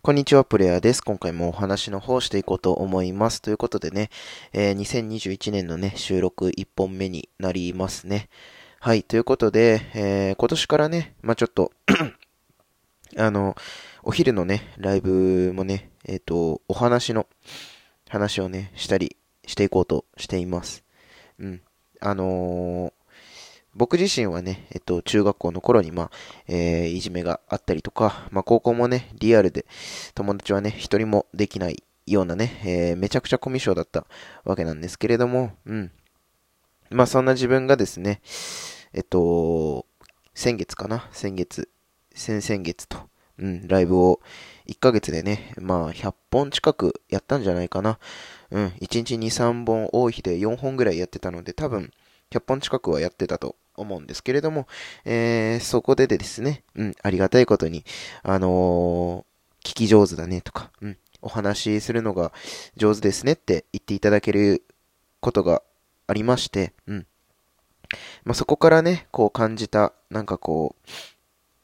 こんにちは、プレイヤーです。今回もお話の方していこうと思います。ということでね、えー、2021年のね、収録1本目になりますね。はい、ということで、えー、今年からね、まあちょっと あの、お昼のね、ライブもね、えっ、ー、と、お話の話をね、したりしていこうとしています。うん。あの、僕自身はね、えっと、中学校の頃に、まあ、えー、いじめがあったりとか、まあ、高校もね、リアルで、友達はね、一人もできないようなね、えー、めちゃくちゃコミュ障だったわけなんですけれども、うん。まあ、そんな自分がですね、えっと、先月かな先月、先々月と、うん、ライブを1ヶ月でね、まあ、100本近くやったんじゃないかな。うん、1日2、3本、多い日で4本ぐらいやってたので、多分、100本近くはやってたと思うんですけれども、えー、そこでですね、うん、ありがたいことに、あのー、聞き上手だねとか、うん、お話しするのが上手ですねって言っていただけることがありまして、うん。まあ、そこからね、こう感じた、なんかこ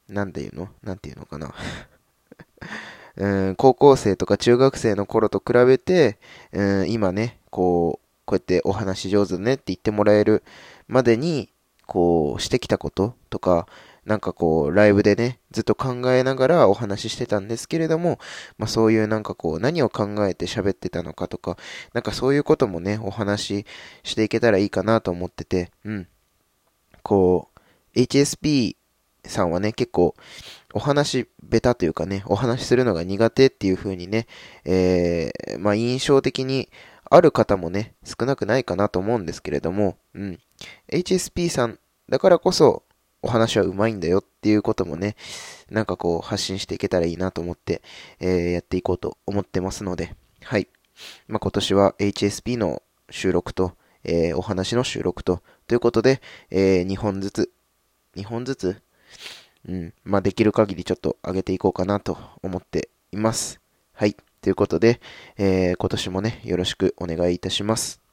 う、なんていうの？なんていうのかな。うん、高校生とか中学生の頃と比べて、うん、今ね、こう、こうやってお話上手だねって言ってもらえるまでに、こう、してきたこととか、なんかこう、ライブでね、ずっと考えながらお話ししてたんですけれども、まあそういうなんかこう、何を考えて喋ってたのかとか、なんかそういうこともね、お話ししていけたらいいかなと思ってて、うん。こう、HSP さんはね、結構、お話、ベタというかね、お話しするのが苦手っていう風にね、えー、まあ印象的にある方もね、少なくないかなと思うんですけれども、うん。HSP さんだからこそお話は上手いんだよっていうこともね、なんかこう発信していけたらいいなと思って、えー、やっていこうと思ってますので、はい。まあ、今年は HSP の収録と、えー、お話の収録と、ということで、えー、2本ずつ、2本ずつ、うん、まあ、できる限りちょっと上げていこうかなと思っています。はい。ということで、えー、今年もね、よろしくお願いいたします。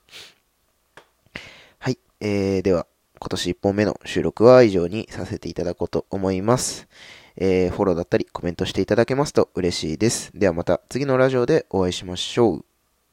えー、では、今年1本目の収録は以上にさせていただこうと思います。えー、フォローだったりコメントしていただけますと嬉しいです。ではまた次のラジオでお会いしましょう。